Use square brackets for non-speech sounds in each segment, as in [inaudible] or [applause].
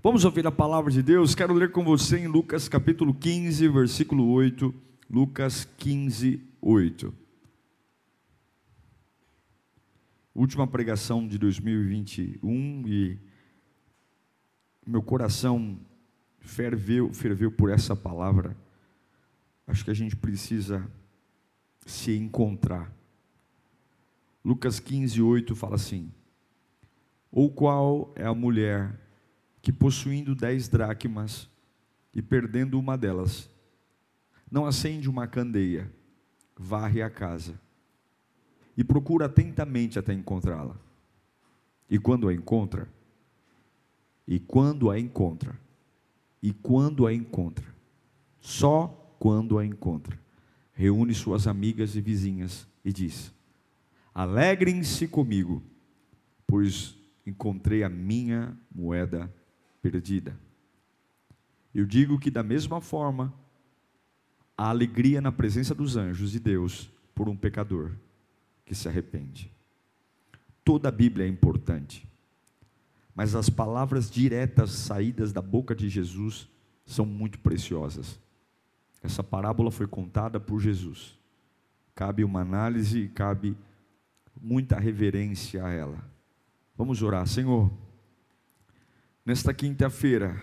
Vamos ouvir a palavra de Deus. Quero ler com você em Lucas capítulo 15, versículo 8. Lucas 15, 8. Última pregação de 2021 e meu coração ferveu, ferveu por essa palavra. Acho que a gente precisa se encontrar. Lucas 15, 8 fala assim: Ou qual é a mulher que, possuindo dez dracmas e perdendo uma delas, não acende uma candeia, varre a casa e procura atentamente até encontrá-la. E quando a encontra, e quando a encontra, e quando a encontra, só quando a encontra, reúne suas amigas e vizinhas e diz: Alegrem-se comigo, pois encontrei a minha moeda perdida. Eu digo que, da mesma forma, a alegria na presença dos anjos de Deus por um pecador que se arrepende. Toda a Bíblia é importante mas as palavras diretas saídas da boca de Jesus são muito preciosas. Essa parábola foi contada por Jesus. Cabe uma análise e cabe muita reverência a ela. Vamos orar, Senhor. Nesta quinta-feira,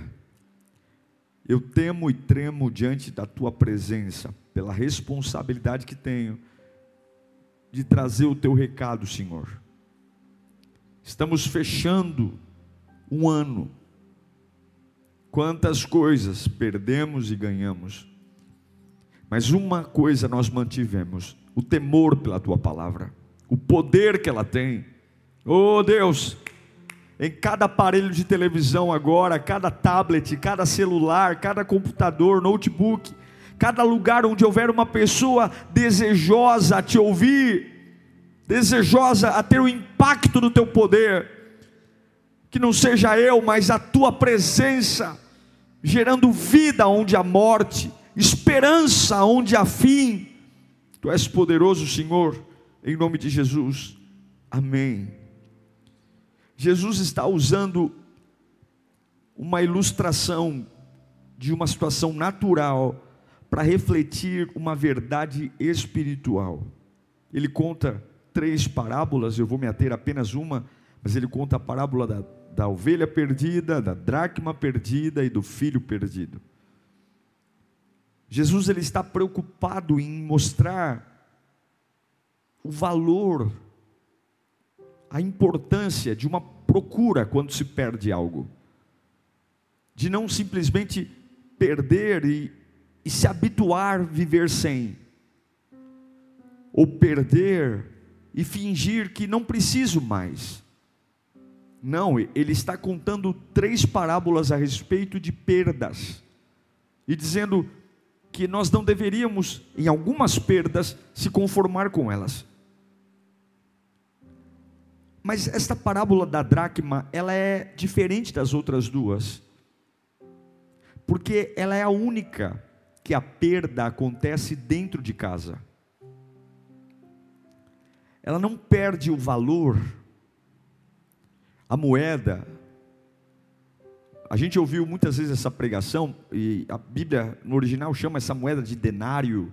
eu temo e tremo diante da tua presença, pela responsabilidade que tenho de trazer o teu recado, Senhor. Estamos fechando um ano. Quantas coisas perdemos e ganhamos, mas uma coisa nós mantivemos: o temor pela tua palavra, o poder que ela tem. Oh Deus, em cada aparelho de televisão agora, cada tablet, cada celular, cada computador, notebook, cada lugar onde houver uma pessoa desejosa a te ouvir, desejosa a ter o impacto do teu poder, que não seja eu, mas a tua presença, gerando vida onde há morte, esperança onde há fim. Tu és poderoso, Senhor, em nome de Jesus. Amém. Jesus está usando uma ilustração de uma situação natural para refletir uma verdade espiritual. Ele conta três parábolas, eu vou me ater apenas uma, mas ele conta a parábola da da ovelha perdida, da dracma perdida e do filho perdido. Jesus ele está preocupado em mostrar o valor, a importância de uma procura quando se perde algo, de não simplesmente perder e, e se habituar a viver sem, ou perder e fingir que não preciso mais. Não, ele está contando três parábolas a respeito de perdas e dizendo que nós não deveríamos, em algumas perdas, se conformar com elas. Mas esta parábola da dracma, ela é diferente das outras duas, porque ela é a única que a perda acontece dentro de casa. Ela não perde o valor a moeda, a gente ouviu muitas vezes essa pregação, e a Bíblia no original chama essa moeda de denário.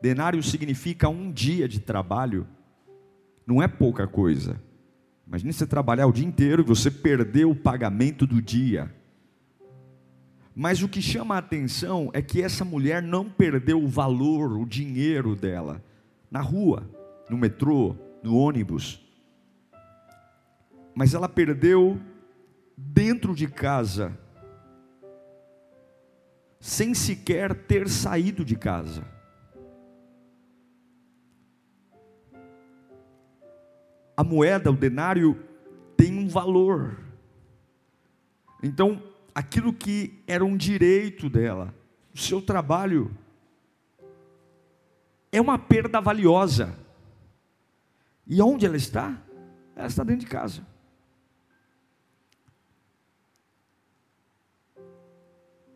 Denário significa um dia de trabalho, não é pouca coisa. Imagine você trabalhar o dia inteiro e você perder o pagamento do dia. Mas o que chama a atenção é que essa mulher não perdeu o valor, o dinheiro dela, na rua, no metrô, no ônibus mas ela perdeu dentro de casa, sem sequer ter saído de casa. A moeda, o denário, tem um valor. Então, aquilo que era um direito dela, o seu trabalho, é uma perda valiosa. E onde ela está? Ela está dentro de casa.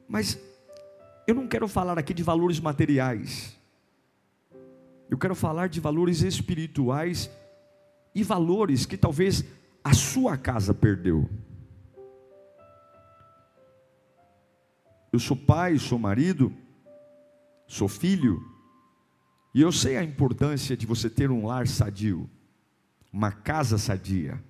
Mas eu não quero falar aqui de valores materiais. Eu quero falar de valores espirituais e valores que talvez a sua casa perdeu. Eu sou pai, sou marido, sou filho, e eu sei a importância de você ter um lar sadio, uma casa sadia.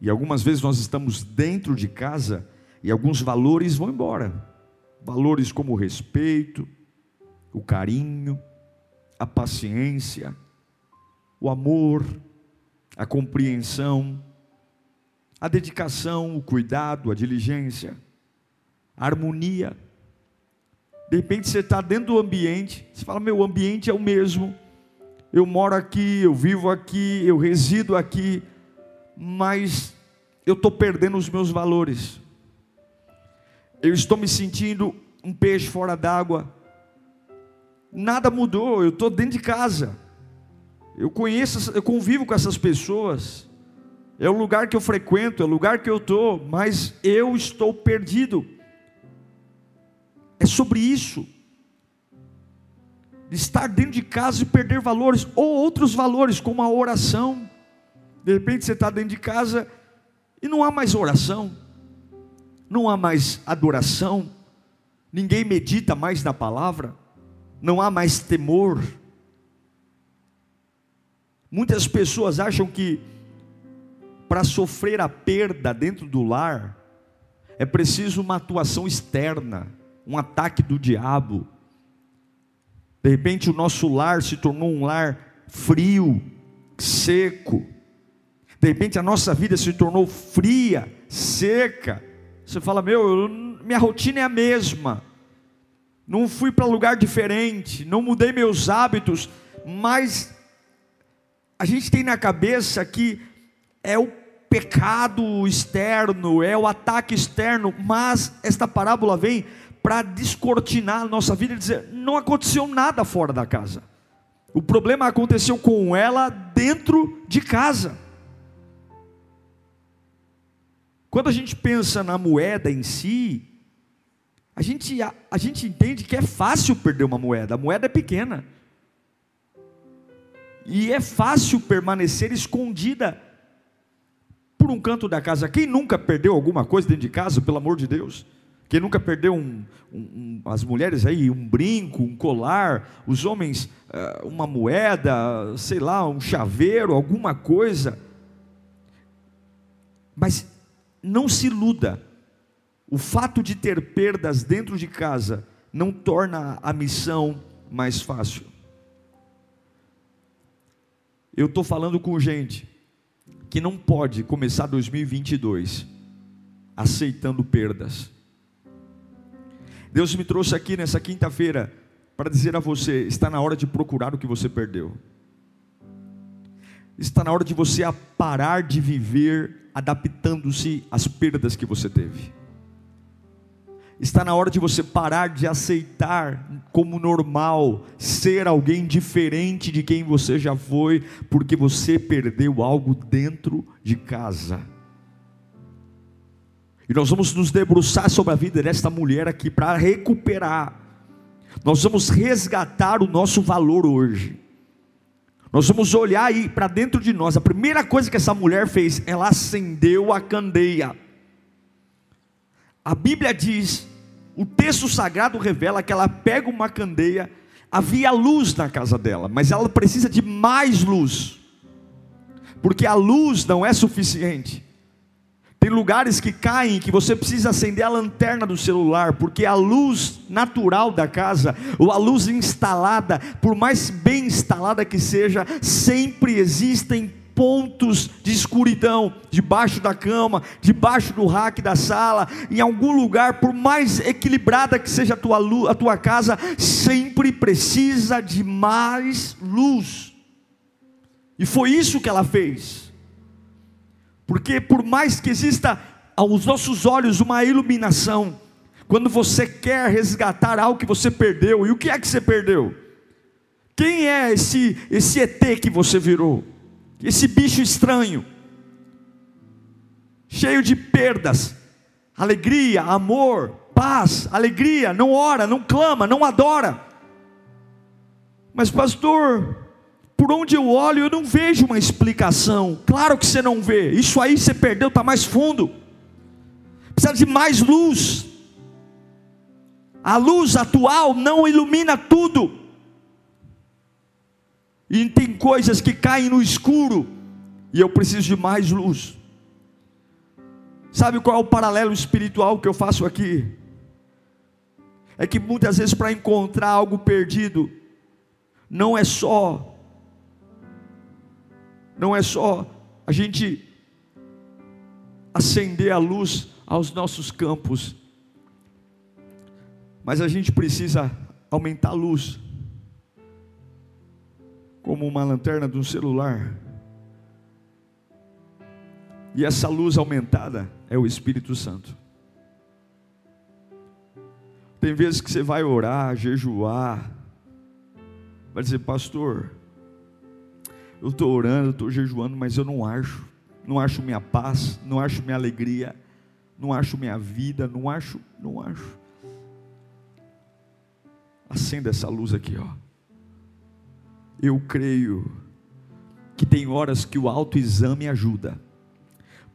E algumas vezes nós estamos dentro de casa e alguns valores vão embora. Valores como o respeito, o carinho, a paciência, o amor, a compreensão, a dedicação, o cuidado, a diligência, a harmonia. De repente você está dentro do ambiente, você fala: meu ambiente é o mesmo, eu moro aqui, eu vivo aqui, eu resido aqui, mas eu estou perdendo os meus valores, eu estou me sentindo um peixe fora d'água, nada mudou, eu estou dentro de casa, eu conheço, eu convivo com essas pessoas, é o lugar que eu frequento, é o lugar que eu estou, mas eu estou perdido. É sobre isso. De estar dentro de casa e perder valores, ou outros valores, como a oração. De repente você está dentro de casa e não há mais oração, não há mais adoração, ninguém medita mais na palavra, não há mais temor. Muitas pessoas acham que para sofrer a perda dentro do lar é preciso uma atuação externa, um ataque do diabo. De repente o nosso lar se tornou um lar frio, seco. De repente a nossa vida se tornou fria, seca. Você fala: "Meu, minha rotina é a mesma. Não fui para lugar diferente, não mudei meus hábitos, mas a gente tem na cabeça que é o pecado externo, é o ataque externo, mas esta parábola vem para descortinar a nossa vida e dizer: não aconteceu nada fora da casa. O problema aconteceu com ela dentro de casa. Quando a gente pensa na moeda em si, a gente, a, a gente entende que é fácil perder uma moeda, a moeda é pequena. E é fácil permanecer escondida por um canto da casa. Quem nunca perdeu alguma coisa dentro de casa, pelo amor de Deus? Quem nunca perdeu um, um, um, as mulheres aí, um brinco, um colar, os homens, uh, uma moeda, sei lá, um chaveiro, alguma coisa. Mas não se iluda, o fato de ter perdas dentro de casa não torna a missão mais fácil. Eu estou falando com gente que não pode começar 2022 aceitando perdas. Deus me trouxe aqui nessa quinta-feira para dizer a você: está na hora de procurar o que você perdeu. Está na hora de você parar de viver adaptando-se às perdas que você teve. Está na hora de você parar de aceitar como normal ser alguém diferente de quem você já foi, porque você perdeu algo dentro de casa. E nós vamos nos debruçar sobre a vida desta mulher aqui para recuperar. Nós vamos resgatar o nosso valor hoje. Nós vamos olhar aí para dentro de nós. A primeira coisa que essa mulher fez, ela acendeu a candeia. A Bíblia diz, o texto sagrado revela que ela pega uma candeia, havia luz na casa dela, mas ela precisa de mais luz, porque a luz não é suficiente. Tem lugares que caem que você precisa acender a lanterna do celular, porque a luz natural da casa, ou a luz instalada, por mais bem instalada que seja, sempre existem pontos de escuridão, debaixo da cama, debaixo do rack da sala, em algum lugar, por mais equilibrada que seja a tua, a tua casa, sempre precisa de mais luz. E foi isso que ela fez. Porque por mais que exista aos nossos olhos uma iluminação. Quando você quer resgatar algo que você perdeu, e o que é que você perdeu? Quem é esse, esse ET que você virou? Esse bicho estranho, cheio de perdas, alegria, amor, paz, alegria, não ora, não clama, não adora. Mas, pastor, por onde eu olho, eu não vejo uma explicação. Claro que você não vê, isso aí você perdeu, está mais fundo, precisa de mais luz. A luz atual não ilumina tudo. E tem coisas que caem no escuro, e eu preciso de mais luz. Sabe qual é o paralelo espiritual que eu faço aqui? É que muitas vezes para encontrar algo perdido, não é só não é só a gente acender a luz aos nossos campos, mas a gente precisa aumentar a luz como uma lanterna de um celular. E essa luz aumentada é o Espírito Santo. Tem vezes que você vai orar, jejuar, vai dizer, pastor, eu estou orando, estou jejuando, mas eu não acho, não acho minha paz, não acho minha alegria, não acho minha vida, não acho, não acho. Acenda essa luz aqui, ó eu creio que tem horas que o autoexame ajuda.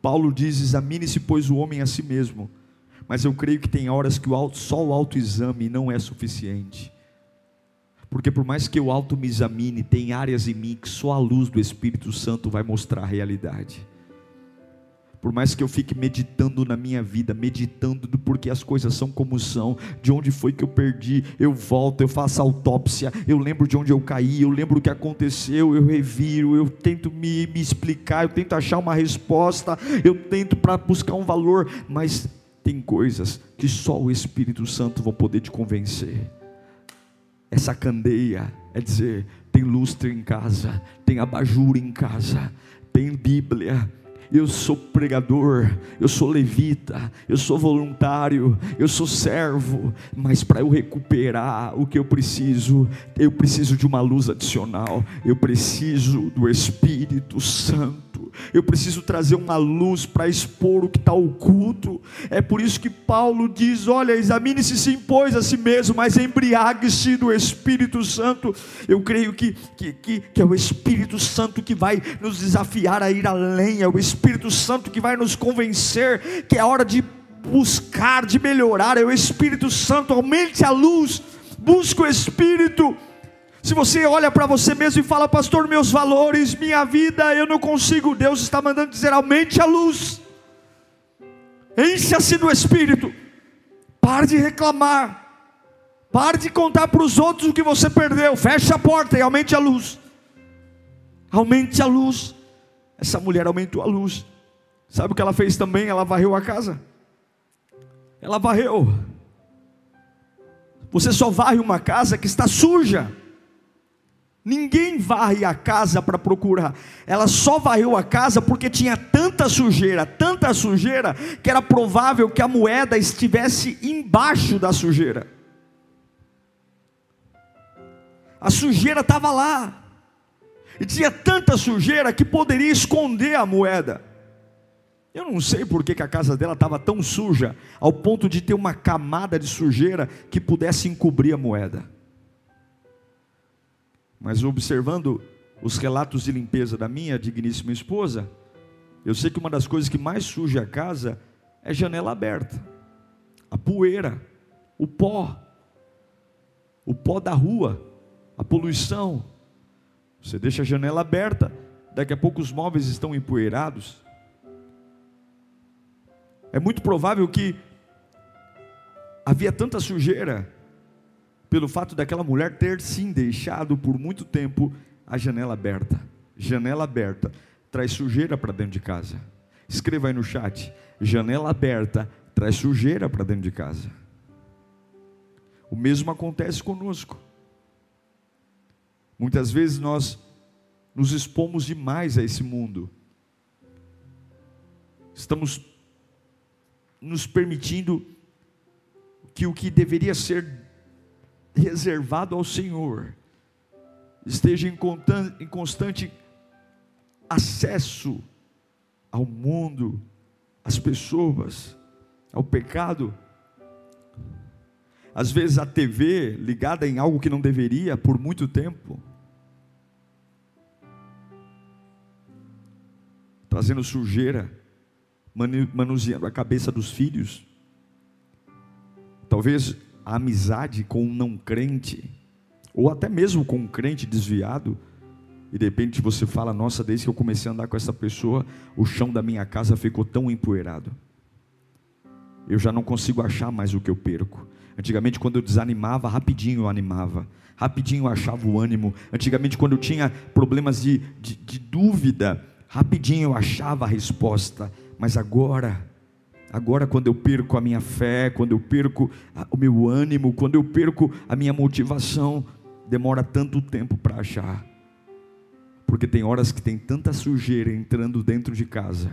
Paulo diz: examine-se, pois, o homem a si mesmo. Mas eu creio que tem horas que o auto, só o autoexame não é suficiente. Porque por mais que eu auto me examine, tem áreas em mim que só a luz do Espírito Santo vai mostrar a realidade por mais que eu fique meditando na minha vida, meditando do porquê as coisas são como são, de onde foi que eu perdi, eu volto, eu faço autópsia, eu lembro de onde eu caí, eu lembro o que aconteceu, eu reviro, eu tento me, me explicar, eu tento achar uma resposta, eu tento para buscar um valor, mas tem coisas que só o Espírito Santo vai poder te convencer. Essa candeia é dizer: tem lustre em casa, tem abajur em casa, tem Bíblia eu sou pregador, eu sou levita, eu sou voluntário, eu sou servo, mas para eu recuperar o que eu preciso, eu preciso de uma luz adicional, eu preciso do Espírito Santo eu preciso trazer uma luz para expor o que está oculto. É por isso que Paulo diz: olha, examine-se sim, pois a si mesmo, mas embriague-se do Espírito Santo. Eu creio que, que, que, que é o Espírito Santo que vai nos desafiar a ir além, é o Espírito Santo que vai nos convencer que é hora de buscar, de melhorar, é o Espírito Santo, aumente a luz, busque o Espírito. Se você olha para você mesmo e fala, pastor, meus valores, minha vida, eu não consigo, Deus está mandando dizer, aumente a luz, encha-se do Espírito, pare de reclamar, pare de contar para os outros o que você perdeu, feche a porta e aumente a luz, aumente a luz. Essa mulher aumentou a luz, sabe o que ela fez também? Ela varreu a casa, ela varreu. Você só varre uma casa que está suja. Ninguém varre a casa para procurar. Ela só varreu a casa porque tinha tanta sujeira, tanta sujeira, que era provável que a moeda estivesse embaixo da sujeira. A sujeira estava lá. E tinha tanta sujeira que poderia esconder a moeda. Eu não sei por que, que a casa dela estava tão suja, ao ponto de ter uma camada de sujeira que pudesse encobrir a moeda. Mas observando os relatos de limpeza da minha digníssima esposa, eu sei que uma das coisas que mais suja a casa é janela aberta, a poeira, o pó, o pó da rua, a poluição. Você deixa a janela aberta, daqui a pouco os móveis estão empoeirados. É muito provável que havia tanta sujeira pelo fato daquela mulher ter sim deixado por muito tempo a janela aberta. Janela aberta traz sujeira para dentro de casa. Escreva aí no chat: janela aberta traz sujeira para dentro de casa. O mesmo acontece conosco. Muitas vezes nós nos expomos demais a esse mundo. Estamos nos permitindo que o que deveria ser reservado ao Senhor esteja em constante acesso ao mundo, às pessoas, ao pecado. Às vezes a TV ligada em algo que não deveria por muito tempo. Trazendo sujeira, manuseando a cabeça dos filhos. Talvez a amizade com um não crente, ou até mesmo com um crente desviado, e de repente você fala: Nossa, desde que eu comecei a andar com essa pessoa, o chão da minha casa ficou tão empoeirado. Eu já não consigo achar mais o que eu perco. Antigamente, quando eu desanimava, rapidinho eu animava, rapidinho eu achava o ânimo. Antigamente, quando eu tinha problemas de, de, de dúvida, rapidinho eu achava a resposta. Mas agora, agora, quando eu perco a minha fé, quando eu perco o meu ânimo, quando eu perco a minha motivação, demora tanto tempo para achar. Porque tem horas que tem tanta sujeira entrando dentro de casa,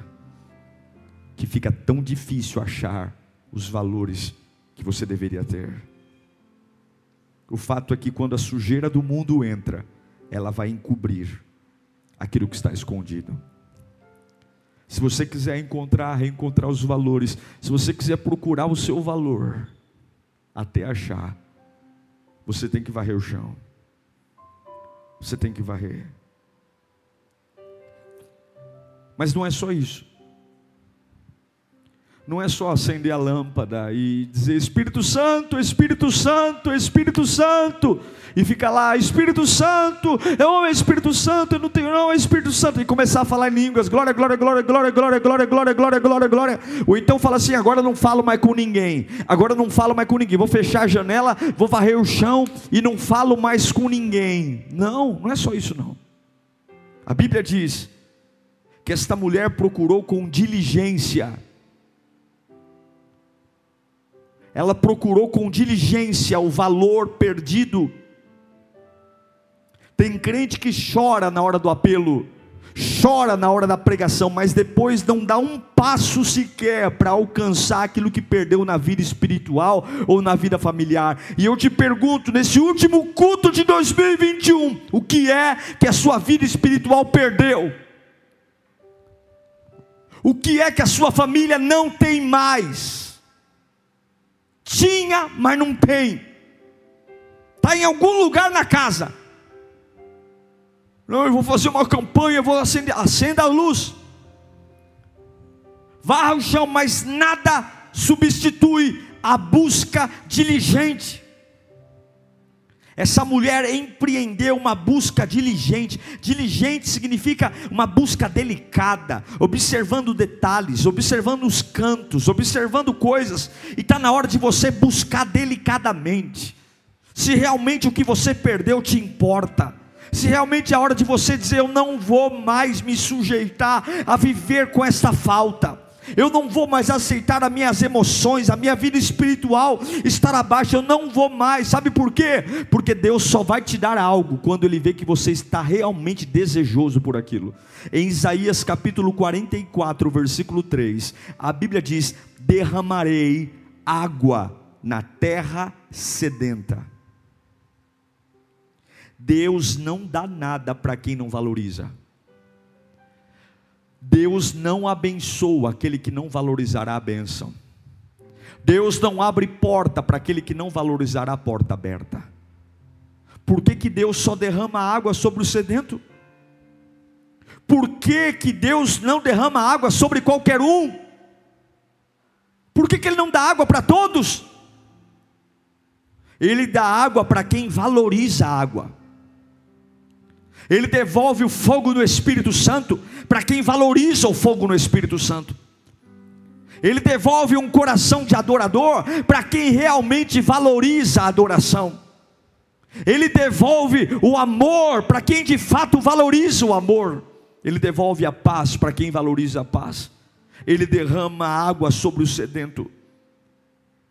que fica tão difícil achar os valores que você deveria ter. O fato é que quando a sujeira do mundo entra, ela vai encobrir aquilo que está escondido. Se você quiser encontrar, reencontrar os valores, se você quiser procurar o seu valor, até achar, você tem que varrer o chão. Você tem que varrer. Mas não é só isso. Não é só acender a lâmpada e dizer Espírito Santo, Espírito Santo, Espírito Santo, e ficar lá, Espírito Santo, eu amo Espírito Santo, eu não tenho não, é Espírito Santo, e começar a falar em línguas, glória, glória, glória, glória, glória, glória, glória, glória, glória, glória, ou então fala assim, agora não falo mais com ninguém, agora não falo mais com ninguém, vou fechar a janela, vou varrer o chão e não falo mais com ninguém. Não, não é só isso não. A Bíblia diz que esta mulher procurou com diligência. Ela procurou com diligência o valor perdido. Tem crente que chora na hora do apelo, chora na hora da pregação, mas depois não dá um passo sequer para alcançar aquilo que perdeu na vida espiritual ou na vida familiar. E eu te pergunto, nesse último culto de 2021, o que é que a sua vida espiritual perdeu? O que é que a sua família não tem mais? Tinha, mas não tem. Está em algum lugar na casa. Não, eu vou fazer uma campanha, vou acender, acenda a luz. Varra o chão, mas nada substitui a busca diligente. Essa mulher empreendeu uma busca diligente. Diligente significa uma busca delicada, observando detalhes, observando os cantos, observando coisas. E está na hora de você buscar delicadamente. Se realmente o que você perdeu te importa. Se realmente é a hora de você dizer, eu não vou mais me sujeitar a viver com esta falta eu não vou mais aceitar as minhas emoções, a minha vida espiritual estar abaixo, eu não vou mais, sabe por quê? Porque Deus só vai te dar algo quando Ele vê que você está realmente desejoso por aquilo. Em Isaías capítulo 44, versículo 3, a Bíblia diz: Derramarei água na terra sedenta. Deus não dá nada para quem não valoriza. Deus não abençoa aquele que não valorizará a bênção. Deus não abre porta para aquele que não valorizará a porta aberta. Por que, que Deus só derrama água sobre o sedento? Por que, que Deus não derrama água sobre qualquer um? Por que, que Ele não dá água para todos? Ele dá água para quem valoriza a água. Ele devolve o fogo no Espírito Santo para quem valoriza o fogo no Espírito Santo. Ele devolve um coração de adorador para quem realmente valoriza a adoração. Ele devolve o amor para quem de fato valoriza o amor. Ele devolve a paz para quem valoriza a paz. Ele derrama água sobre o sedento,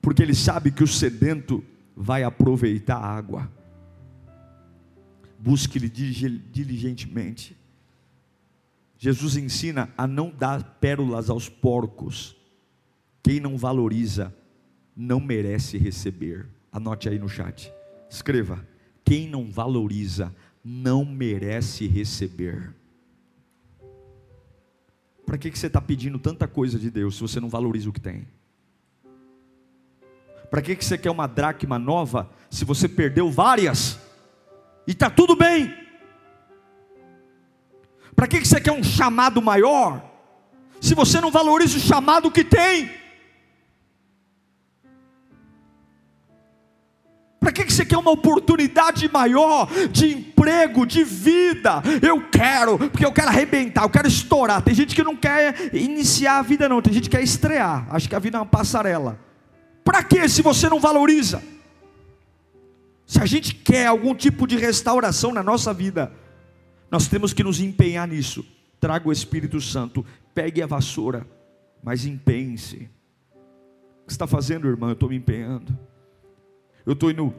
porque ele sabe que o sedento vai aproveitar a água busque-lhe diligentemente. Jesus ensina a não dar pérolas aos porcos. Quem não valoriza, não merece receber. Anote aí no chat. Escreva: quem não valoriza, não merece receber. Para que, que você está pedindo tanta coisa de Deus se você não valoriza o que tem? Para que, que você quer uma dracma nova se você perdeu várias? E está tudo bem. Para que, que você quer um chamado maior se você não valoriza o chamado que tem? Para que você quer uma oportunidade maior de emprego, de vida? Eu quero, porque eu quero arrebentar, eu quero estourar. Tem gente que não quer iniciar a vida, não, tem gente que quer estrear. Acho que a vida é uma passarela. Para que se você não valoriza? Se a gente quer algum tipo de restauração na nossa vida, nós temos que nos empenhar nisso. Traga o Espírito Santo, pegue a vassoura, mas empenhe-se. O que está fazendo, irmão? Eu estou me empenhando eu estou indo,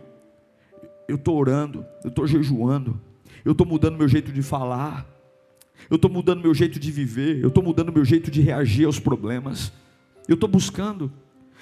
eu estou orando, eu estou jejuando, eu estou mudando meu jeito de falar, eu estou mudando meu jeito de viver, eu estou mudando meu jeito de reagir aos problemas, eu estou buscando,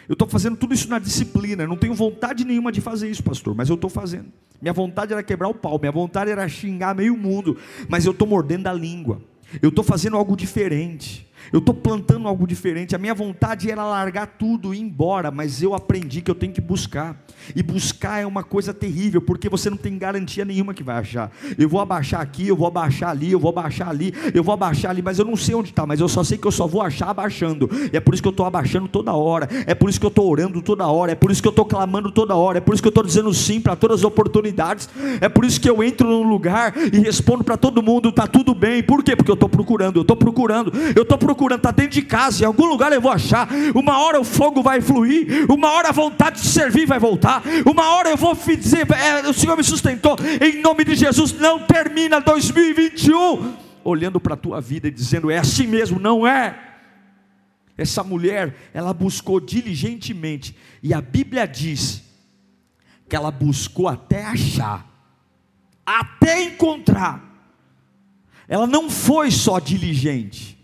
eu estou fazendo tudo isso na disciplina, eu não tenho vontade nenhuma de fazer isso, pastor, mas eu estou fazendo. Minha vontade era quebrar o pau, minha vontade era xingar meio mundo, mas eu estou mordendo a língua, eu estou fazendo algo diferente. Eu estou plantando algo diferente. A minha vontade era largar tudo e ir embora, mas eu aprendi que eu tenho que buscar. E buscar é uma coisa terrível, porque você não tem garantia nenhuma que vai achar. Eu vou abaixar aqui, eu vou abaixar ali, eu vou abaixar ali, eu vou abaixar ali, mas eu não sei onde está, mas eu só sei que eu só vou achar abaixando. E é por isso que eu estou abaixando toda hora, é por isso que eu estou orando toda hora, é por isso que eu estou clamando toda hora, é por isso que eu estou dizendo sim para todas as oportunidades, é por isso que eu entro num lugar e respondo para todo mundo, está tudo bem. Por quê? Porque eu estou procurando, eu estou procurando, eu estou procurando, está dentro de casa, em algum lugar eu vou achar. Uma hora o fogo vai fluir, uma hora a vontade de servir vai voltar uma hora eu vou dizer, é, o Senhor me sustentou, em nome de Jesus, não termina 2021 olhando para a tua vida e dizendo, é assim mesmo, não é. Essa mulher, ela buscou diligentemente, e a Bíblia diz que ela buscou até achar, até encontrar. Ela não foi só diligente,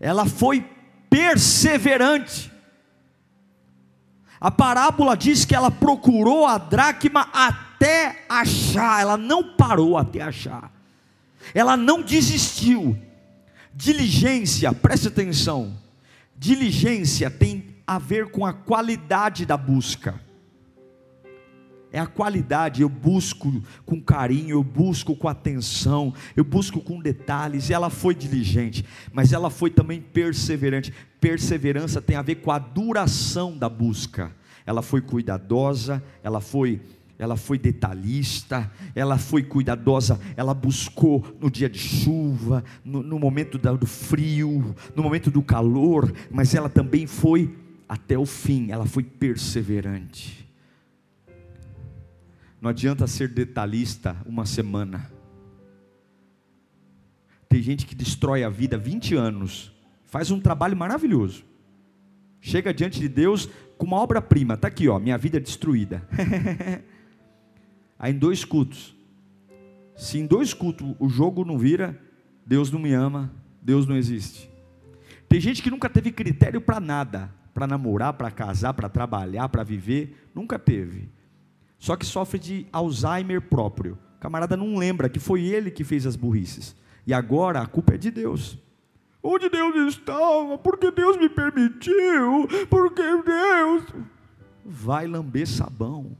ela foi perseverante. A parábola diz que ela procurou a dracma até achar, ela não parou até achar, ela não desistiu. Diligência, preste atenção, diligência tem a ver com a qualidade da busca. É a qualidade, eu busco com carinho, eu busco com atenção, eu busco com detalhes. Ela foi diligente, mas ela foi também perseverante. Perseverança tem a ver com a duração da busca. Ela foi cuidadosa, ela foi ela foi detalhista, ela foi cuidadosa, ela buscou no dia de chuva, no, no momento do frio, no momento do calor, mas ela também foi até o fim, ela foi perseverante. Não adianta ser detalhista uma semana. Tem gente que destrói a vida 20 anos, faz um trabalho maravilhoso. Chega diante de Deus com uma obra-prima, está aqui, ó, minha vida é destruída. [laughs] Aí em dois cultos. Se em dois cultos o jogo não vira, Deus não me ama, Deus não existe. Tem gente que nunca teve critério para nada, para namorar, para casar, para trabalhar, para viver, nunca teve só que sofre de Alzheimer próprio. O camarada não lembra que foi ele que fez as burrices. E agora a culpa é de Deus. Onde Deus estava? Porque Deus me permitiu? Porque Deus. Vai lamber sabão.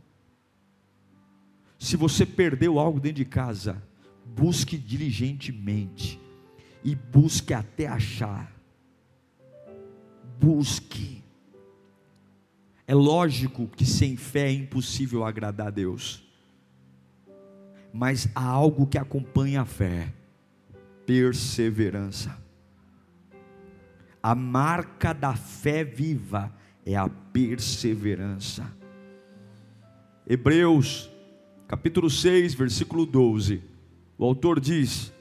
Se você perdeu algo dentro de casa, busque diligentemente. E busque até achar. Busque. É lógico que sem fé é impossível agradar a Deus, mas há algo que acompanha a fé: perseverança. A marca da fé viva é a perseverança. Hebreus, capítulo 6, versículo 12. O autor diz: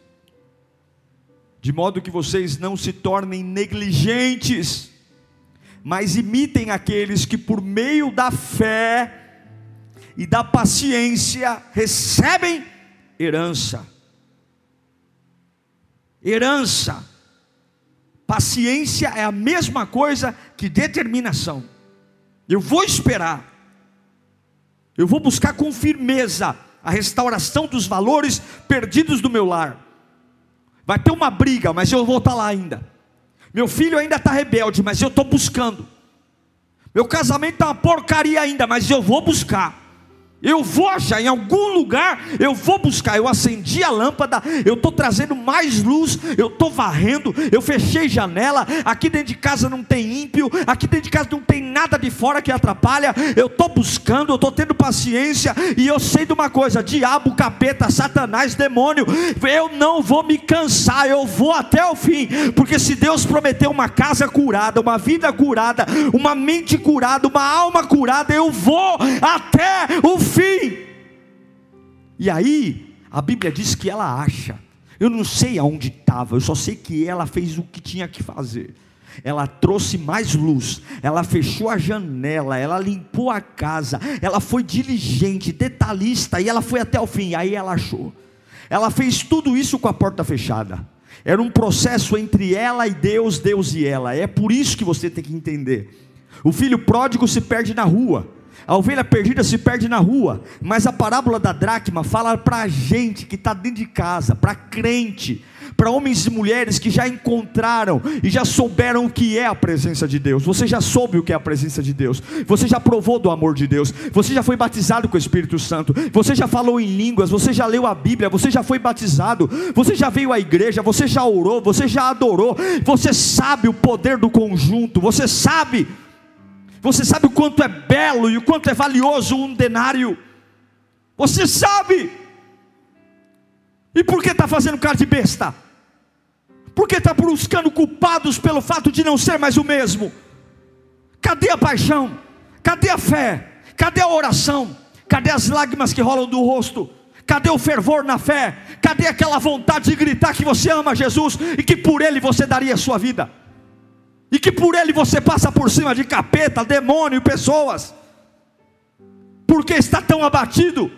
De modo que vocês não se tornem negligentes, mas imitem aqueles que, por meio da fé e da paciência, recebem herança. Herança. Paciência é a mesma coisa que determinação. Eu vou esperar. Eu vou buscar com firmeza a restauração dos valores perdidos do meu lar. Vai ter uma briga, mas eu vou estar lá ainda. Meu filho ainda está rebelde, mas eu estou buscando. Meu casamento está uma porcaria ainda, mas eu vou buscar. Eu vou achar em algum lugar, eu vou buscar. Eu acendi a lâmpada, eu estou trazendo mais luz, eu estou varrendo, eu fechei janela. Aqui dentro de casa não tem ímpio, aqui dentro de casa não tem nada de fora que atrapalha. Eu estou buscando, eu estou tendo paciência, e eu sei de uma coisa: diabo, capeta, satanás, demônio, eu não vou me cansar, eu vou até o fim, porque se Deus prometeu uma casa curada, uma vida curada, uma mente curada, uma alma curada, eu vou até o fim fim. E aí, a Bíblia diz que ela acha. Eu não sei aonde estava, eu só sei que ela fez o que tinha que fazer. Ela trouxe mais luz, ela fechou a janela, ela limpou a casa, ela foi diligente, detalhista, e ela foi até o fim. Aí ela achou. Ela fez tudo isso com a porta fechada. Era um processo entre ela e Deus, Deus e ela. É por isso que você tem que entender. O filho pródigo se perde na rua. A ovelha perdida se perde na rua, mas a parábola da dracma fala para a gente que está dentro de casa, para crente, para homens e mulheres que já encontraram e já souberam o que é a presença de Deus. Você já soube o que é a presença de Deus, você já provou do amor de Deus, você já foi batizado com o Espírito Santo, você já falou em línguas, você já leu a Bíblia, você já foi batizado, você já veio à igreja, você já orou, você já adorou, você sabe o poder do conjunto, você sabe você sabe o quanto é belo e o quanto é valioso um denário? Você sabe. E por que está fazendo cara de besta? Por que está buscando culpados pelo fato de não ser mais o mesmo? Cadê a paixão? Cadê a fé? Cadê a oração? Cadê as lágrimas que rolam do rosto? Cadê o fervor na fé? Cadê aquela vontade de gritar que você ama Jesus e que por Ele você daria a sua vida? E que por ele você passa por cima de capeta, demônio e pessoas, porque está tão abatido,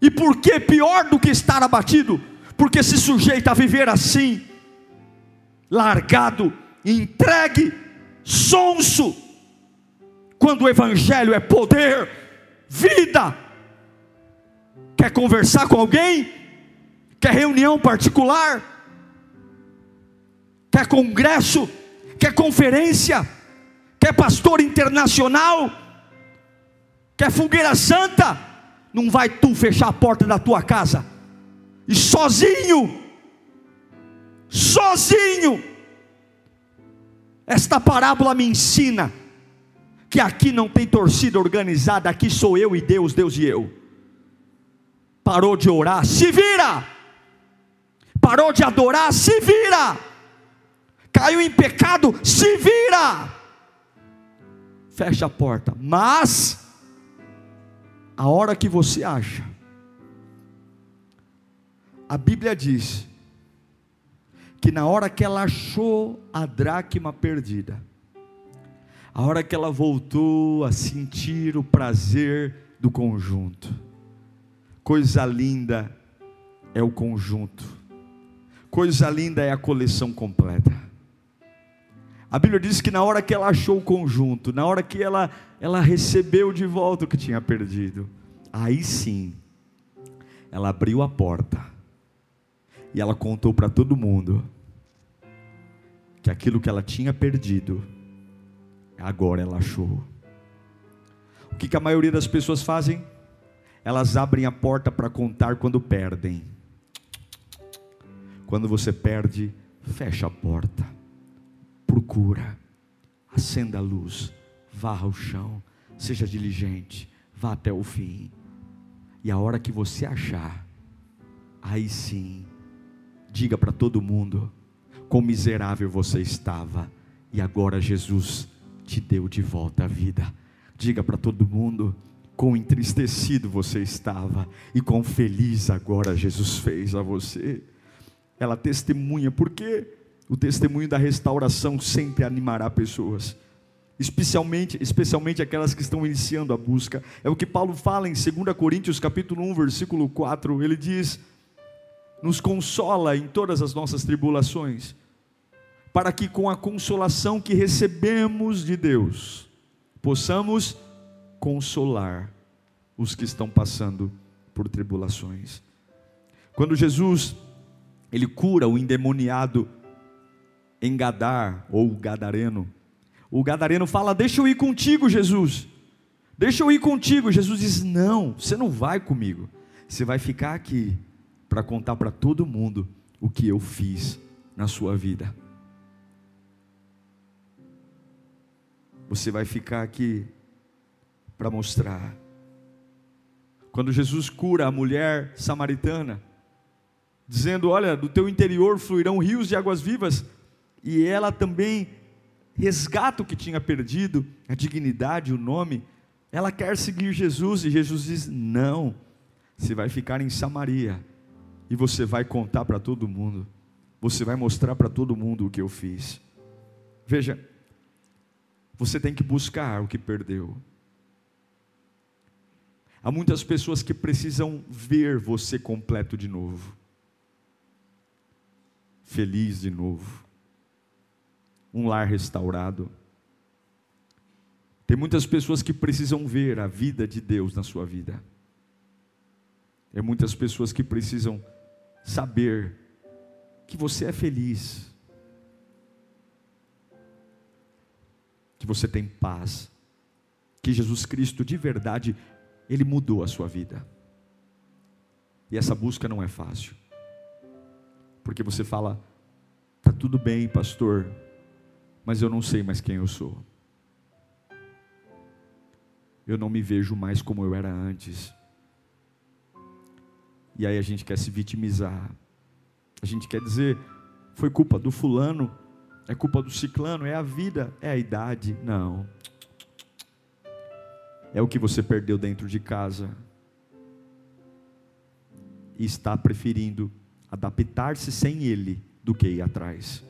e porque pior do que estar abatido, porque se sujeita a viver assim, largado, entregue, sonso, quando o Evangelho é poder, vida. Quer conversar com alguém? Quer reunião particular? Quer congresso? Quer conferência, quer pastor internacional, quer fogueira santa, não vai tu fechar a porta da tua casa e sozinho, sozinho. Esta parábola me ensina que aqui não tem torcida organizada, aqui sou eu e Deus, Deus e eu. Parou de orar, se vira. Parou de adorar, se vira caiu em pecado, se vira, fecha a porta, mas, a hora que você acha, a Bíblia diz, que na hora que ela achou a dracma perdida, a hora que ela voltou a sentir o prazer do conjunto, coisa linda é o conjunto, coisa linda é a coleção completa. A Bíblia diz que na hora que ela achou o conjunto, na hora que ela, ela recebeu de volta o que tinha perdido, aí sim, ela abriu a porta e ela contou para todo mundo que aquilo que ela tinha perdido, agora ela achou. O que, que a maioria das pessoas fazem? Elas abrem a porta para contar quando perdem. Quando você perde, fecha a porta procura, acenda a luz, varra o chão, seja diligente, vá até o fim. E a hora que você achar, aí sim, diga para todo mundo: quão miserável você estava, e agora Jesus te deu de volta a vida. Diga para todo mundo: quão entristecido você estava, e quão feliz agora Jesus fez a você. Ela testemunha, porque o testemunho da restauração sempre animará pessoas, especialmente, especialmente aquelas que estão iniciando a busca. É o que Paulo fala em 2 Coríntios capítulo 1, versículo 4, ele diz: "Nos consola em todas as nossas tribulações, para que com a consolação que recebemos de Deus, possamos consolar os que estão passando por tribulações. Quando Jesus ele cura o endemoniado em Gadar ou Gadareno, o gadareno fala: "Deixa eu ir contigo, Jesus. Deixa eu ir contigo". Jesus diz: "Não, você não vai comigo. Você vai ficar aqui para contar para todo mundo o que eu fiz na sua vida. Você vai ficar aqui para mostrar. Quando Jesus cura a mulher samaritana, dizendo: Olha, do teu interior fluirão rios de águas vivas, e ela também resgata o que tinha perdido, a dignidade, o nome. Ela quer seguir Jesus, e Jesus diz: Não, você vai ficar em Samaria, e você vai contar para todo mundo, você vai mostrar para todo mundo o que eu fiz. Veja, você tem que buscar o que perdeu. Há muitas pessoas que precisam ver você completo de novo, feliz de novo, um lar restaurado. Tem muitas pessoas que precisam ver a vida de Deus na sua vida. Tem muitas pessoas que precisam saber que você é feliz, que você tem paz, que Jesus Cristo de verdade ele mudou a sua vida. E essa busca não é fácil. Porque você fala, tá tudo bem, pastor, mas eu não sei mais quem eu sou. Eu não me vejo mais como eu era antes. E aí a gente quer se vitimizar. A gente quer dizer, foi culpa do fulano, é culpa do ciclano, é a vida, é a idade. Não é o que você perdeu dentro de casa e está preferindo adaptar-se sem Ele do que ir atrás.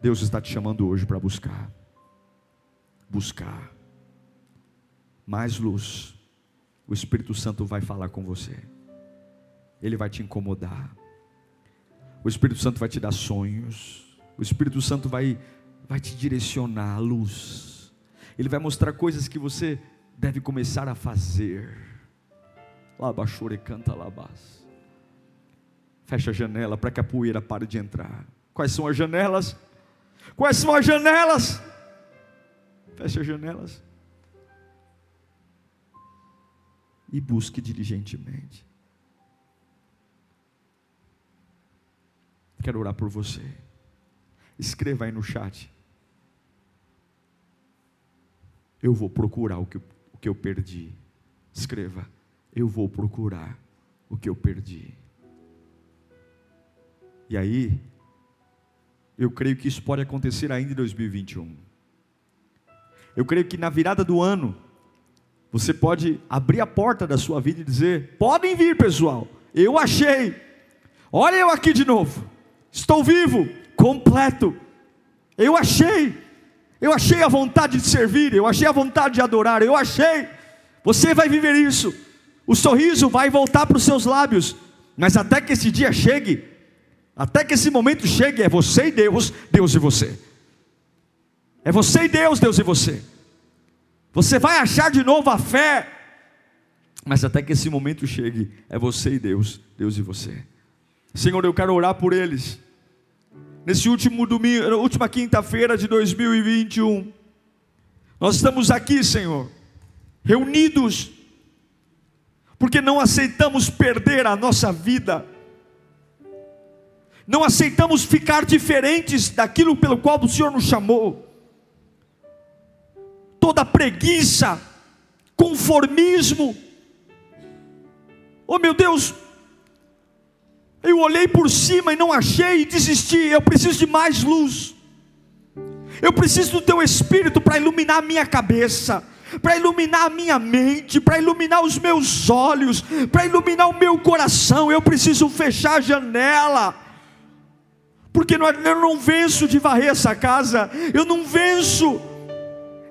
Deus está te chamando hoje para buscar, buscar mais luz. O Espírito Santo vai falar com você, ele vai te incomodar. O Espírito Santo vai te dar sonhos, o Espírito Santo vai, vai te direcionar à luz ele vai mostrar coisas que você deve começar a fazer. Labachure canta labás. Fecha a janela para que a poeira pare de entrar. Quais são as janelas? Quais são as janelas? Feche as janelas. E busque diligentemente. Quero orar por você. Escreva aí no chat. Eu vou procurar o que, o que eu perdi. Escreva, eu vou procurar o que eu perdi. E aí, eu creio que isso pode acontecer ainda em 2021. Eu creio que na virada do ano, você pode abrir a porta da sua vida e dizer: podem vir, pessoal, eu achei, olha eu aqui de novo, estou vivo, completo, eu achei, eu achei a vontade de servir, eu achei a vontade de adorar, eu achei. Você vai viver isso. O sorriso vai voltar para os seus lábios, mas até que esse dia chegue, até que esse momento chegue, é você e Deus, Deus e você. É você e Deus, Deus e você. Você vai achar de novo a fé, mas até que esse momento chegue, é você e Deus, Deus e você. Senhor, eu quero orar por eles nesse último domingo, última quinta-feira de 2021. Nós estamos aqui, Senhor, reunidos, porque não aceitamos perder a nossa vida, não aceitamos ficar diferentes daquilo pelo qual o Senhor nos chamou. Toda preguiça, conformismo, oh meu Deus, eu olhei por cima e não achei e desisti. Eu preciso de mais luz. Eu preciso do teu espírito para iluminar a minha cabeça, para iluminar a minha mente, para iluminar os meus olhos, para iluminar o meu coração. Eu preciso fechar a janela. Porque eu não venço de varrer essa casa, eu não venço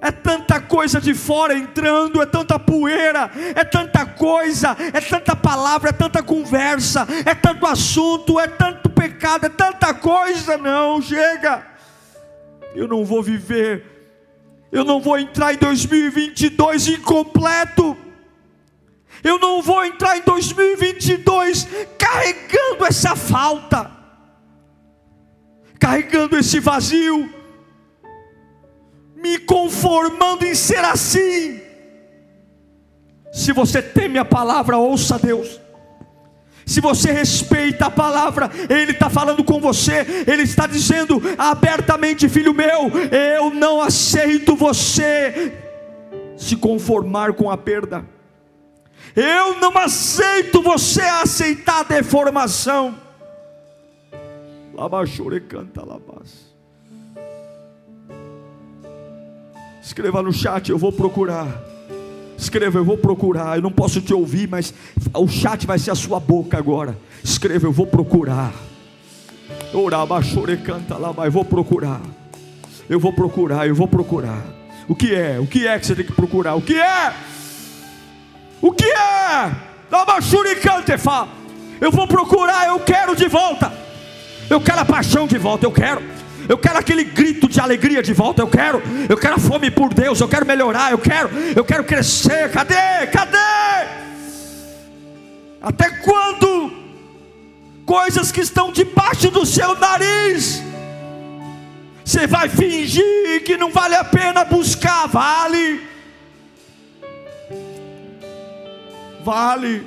É tanta coisa de fora entrando, é tanta poeira, é tanta coisa, é tanta palavra, é tanta conversa, é tanto assunto, é tanto pecado, é tanta coisa. Não, chega. Eu não vou viver, eu não vou entrar em 2022 incompleto. Eu não vou entrar em 2022 carregando essa falta, carregando esse vazio me conformando em ser assim. Se você teme a palavra, ouça Deus. Se você respeita a palavra, Ele está falando com você, Ele está dizendo abertamente: Filho meu, eu não aceito você se conformar com a perda, eu não aceito você aceitar a deformação. Labachore canta labas. Escreva no chat, eu vou procurar. Escreva, eu vou procurar. Eu não posso te ouvir, mas o chat vai ser a sua boca agora. Escreva, eu vou procurar. Oraba, chore, canta lá, mas vou procurar. Eu vou procurar, eu vou procurar. O que é? O que é que você tem que procurar? O que é? O que é? Eu vou procurar, eu quero de volta. Eu quero a paixão de volta, eu quero eu quero aquele grito de alegria de volta, eu quero, eu quero a fome por Deus, eu quero melhorar, eu quero, eu quero crescer. Cadê? Cadê? Até quando? Coisas que estão debaixo do seu nariz. Você vai fingir que não vale a pena buscar, vale. Vale.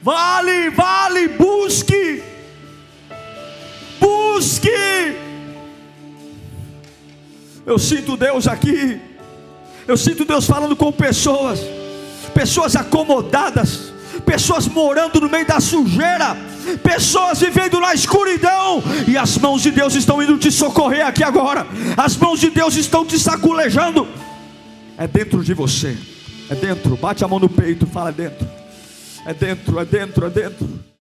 Vale, vale, busque. Busque. Eu sinto Deus aqui. Eu sinto Deus falando com pessoas, pessoas acomodadas, pessoas morando no meio da sujeira, pessoas vivendo na escuridão, e as mãos de Deus estão indo te socorrer aqui agora. As mãos de Deus estão te saculejando. É dentro de você. É dentro. Bate a mão no peito, fala é dentro. É dentro, é dentro, é dentro.